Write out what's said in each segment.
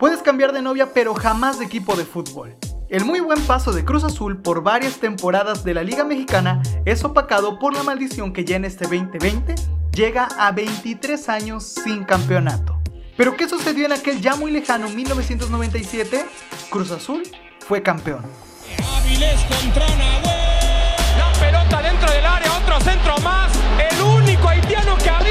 Puedes cambiar de novia pero jamás de equipo de fútbol. El muy buen paso de Cruz Azul por varias temporadas de la Liga Mexicana es opacado por la maldición que ya en este 2020 llega a 23 años sin campeonato. Pero ¿qué sucedió en aquel ya muy lejano 1997? Cruz Azul fue campeón. La pelota dentro del área, otro centro más. El único haitiano que había.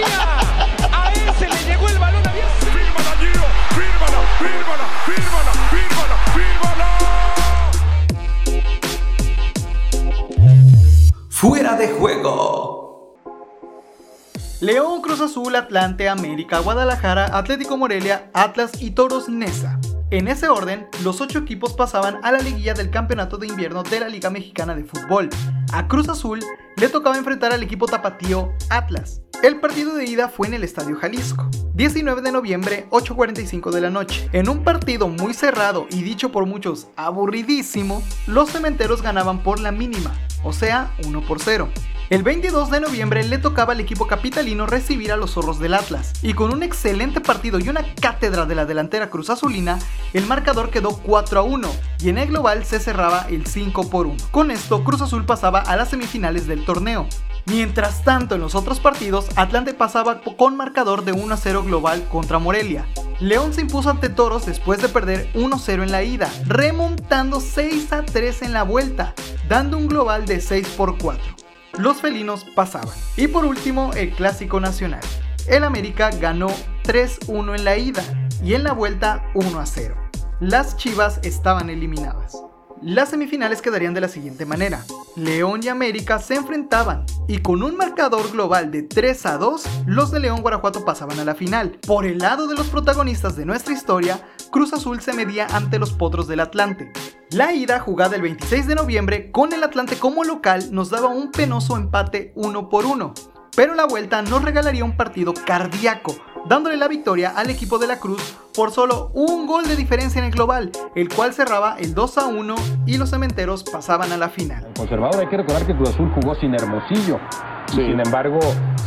León, Cruz Azul, Atlante, América, Guadalajara, Atlético Morelia, Atlas y Toros Nesa. En ese orden, los ocho equipos pasaban a la liguilla del campeonato de invierno de la Liga Mexicana de Fútbol. A Cruz Azul le tocaba enfrentar al equipo tapatío Atlas. El partido de ida fue en el Estadio Jalisco, 19 de noviembre, 8.45 de la noche. En un partido muy cerrado y dicho por muchos aburridísimo, los cementeros ganaban por la mínima, o sea, 1 por 0. El 22 de noviembre le tocaba al equipo capitalino recibir a los zorros del Atlas, y con un excelente partido y una cátedra de la delantera Cruz Azulina, el marcador quedó 4 a 1, y en el global se cerraba el 5 por 1. Con esto, Cruz Azul pasaba a las semifinales del torneo. Mientras tanto, en los otros partidos, Atlante pasaba con marcador de 1 a 0 global contra Morelia. León se impuso ante Toros después de perder 1-0 en la ida, remontando 6 a 3 en la vuelta, dando un global de 6 por 4 los felinos pasaban. Y por último, el clásico nacional. El América ganó 3-1 en la ida y en la vuelta 1-0. Las Chivas estaban eliminadas. Las semifinales quedarían de la siguiente manera. León y América se enfrentaban y con un marcador global de 3 a 2, los de León Guanajuato pasaban a la final. Por el lado de los protagonistas de nuestra historia, Cruz Azul se medía ante los Potros del Atlante. La ida jugada el 26 de noviembre con el Atlante como local nos daba un penoso empate 1 por 1, pero la vuelta nos regalaría un partido cardíaco dándole la victoria al equipo de la Cruz por solo un gol de diferencia en el global, el cual cerraba el 2 a 1 y los cementeros pasaban a la final. conservador hay que recordar que Cruz Azul jugó sin Hermosillo. Sin embargo,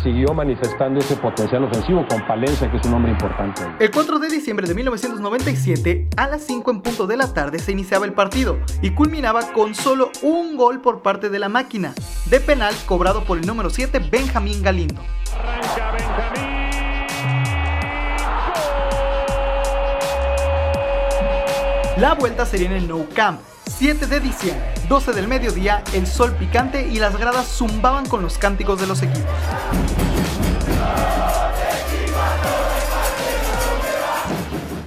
siguió manifestando ese potencial ofensivo con Palencia, que es un hombre importante. El 4 de diciembre de 1997, a las 5 en punto de la tarde, se iniciaba el partido y culminaba con solo un gol por parte de la máquina, de penal cobrado por el número 7, Benjamín Galindo. La vuelta sería en el No Camp, 7 de diciembre, 12 del mediodía, el sol picante y las gradas zumbaban con los cánticos de los equipos.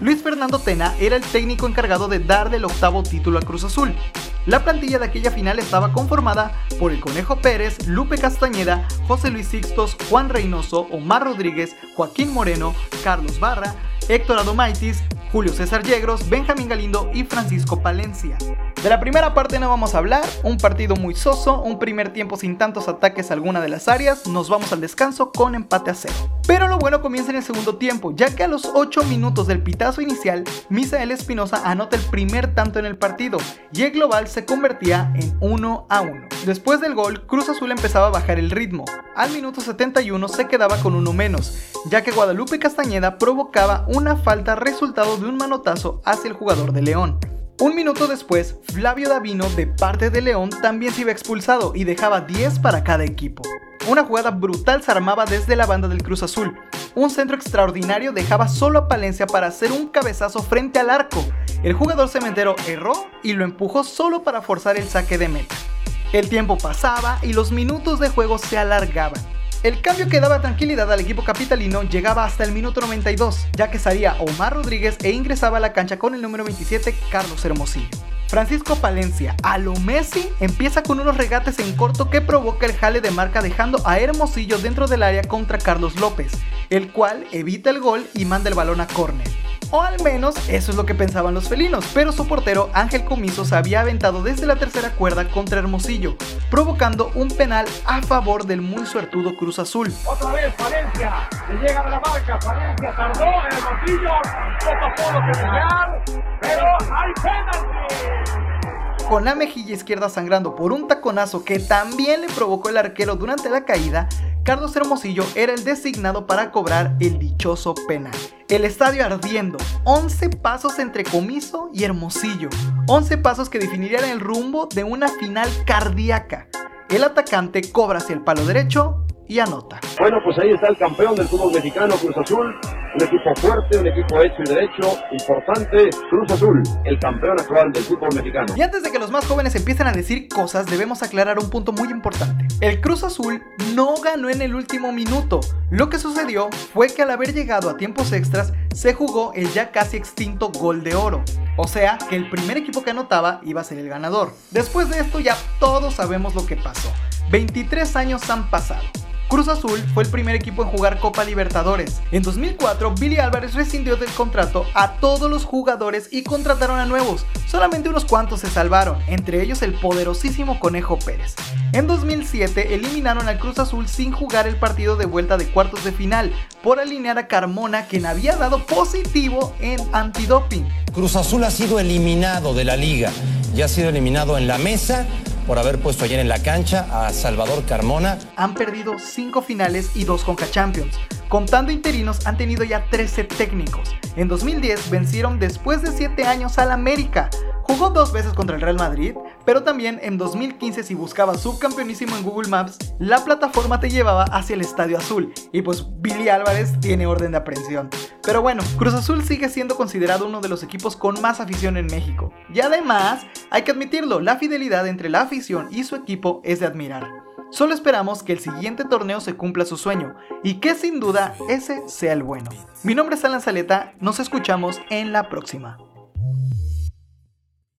Luis Fernando Tena era el técnico encargado de darle el octavo título a Cruz Azul. La plantilla de aquella final estaba conformada por el Conejo Pérez, Lupe Castañeda, José Luis Sixtos, Juan Reynoso, Omar Rodríguez, Joaquín Moreno, Carlos Barra, Héctor Adomaitis, Julio César Yegros, Benjamín Galindo y Francisco Palencia. De la primera parte no vamos a hablar, un partido muy soso, un primer tiempo sin tantos ataques a alguna de las áreas, nos vamos al descanso con empate a cero. Pero lo bueno comienza en el segundo tiempo, ya que a los 8 minutos del pitazo inicial, Misael Espinosa anota el primer tanto en el partido y el global se convertía en 1 a 1. Después del gol, Cruz Azul empezaba a bajar el ritmo. Al minuto 71 se quedaba con uno menos, ya que Guadalupe Castañeda provocaba una falta resultado de un manotazo hacia el jugador de León. Un minuto después, Flavio Davino de parte de León también se iba expulsado y dejaba 10 para cada equipo. Una jugada brutal se armaba desde la banda del Cruz Azul. Un centro extraordinario dejaba solo a Palencia para hacer un cabezazo frente al arco. El jugador cementero erró y lo empujó solo para forzar el saque de meta. El tiempo pasaba y los minutos de juego se alargaban. El cambio que daba tranquilidad al equipo capitalino llegaba hasta el minuto 92, ya que salía Omar Rodríguez e ingresaba a la cancha con el número 27 Carlos Hermosillo. Francisco Palencia, a lo Messi, empieza con unos regates en corto que provoca el jale de marca dejando a Hermosillo dentro del área contra Carlos López, el cual evita el gol y manda el balón a córner. O al menos eso es lo que pensaban los felinos, pero su portero Ángel Comiso se había aventado desde la tercera cuerda contra Hermosillo, provocando un penal a favor del muy suertudo Cruz Azul. Otra vez Valencia, le llega a la marca, Valencia tardó, Hermosillo, que pero hay penalti. Con la mejilla izquierda sangrando por un taconazo que también le provocó el arquero durante la caída, Carlos Hermosillo era el designado para cobrar el dichoso penal. El estadio ardiendo, 11 pasos entre Comiso y Hermosillo, 11 pasos que definirían el rumbo de una final cardíaca. El atacante cobra hacia el palo derecho y anota. Bueno, pues ahí está el campeón del fútbol mexicano, Cruz Azul. Un equipo fuerte, un equipo hecho y derecho, importante. Cruz Azul, el campeón actual del fútbol mexicano. Y antes de que los más jóvenes empiecen a decir cosas, debemos aclarar un punto muy importante. El Cruz Azul no ganó en el último minuto. Lo que sucedió fue que al haber llegado a tiempos extras, se jugó el ya casi extinto gol de oro. O sea, que el primer equipo que anotaba iba a ser el ganador. Después de esto ya todos sabemos lo que pasó. 23 años han pasado. Cruz Azul fue el primer equipo en jugar Copa Libertadores. En 2004, Billy Álvarez rescindió del contrato a todos los jugadores y contrataron a nuevos. Solamente unos cuantos se salvaron, entre ellos el poderosísimo Conejo Pérez. En 2007 eliminaron al Cruz Azul sin jugar el partido de vuelta de cuartos de final por alinear a Carmona quien había dado positivo en antidoping. Cruz Azul ha sido eliminado de la liga y ha sido eliminado en la mesa por haber puesto ayer en la cancha a Salvador Carmona. Han perdido 5 finales y 2 Conca Champions. Contando interinos han tenido ya 13 técnicos. En 2010 vencieron después de 7 años al América. Jugó dos veces contra el Real Madrid, pero también en 2015 si buscabas subcampeonísimo en Google Maps, la plataforma te llevaba hacia el Estadio Azul y pues Billy Álvarez tiene orden de aprehensión. Pero bueno, Cruz Azul sigue siendo considerado uno de los equipos con más afición en México. Y además, hay que admitirlo, la fidelidad entre la afición y su equipo es de admirar. Solo esperamos que el siguiente torneo se cumpla su sueño y que sin duda ese sea el bueno. Mi nombre es Alan Saleta, nos escuchamos en la próxima.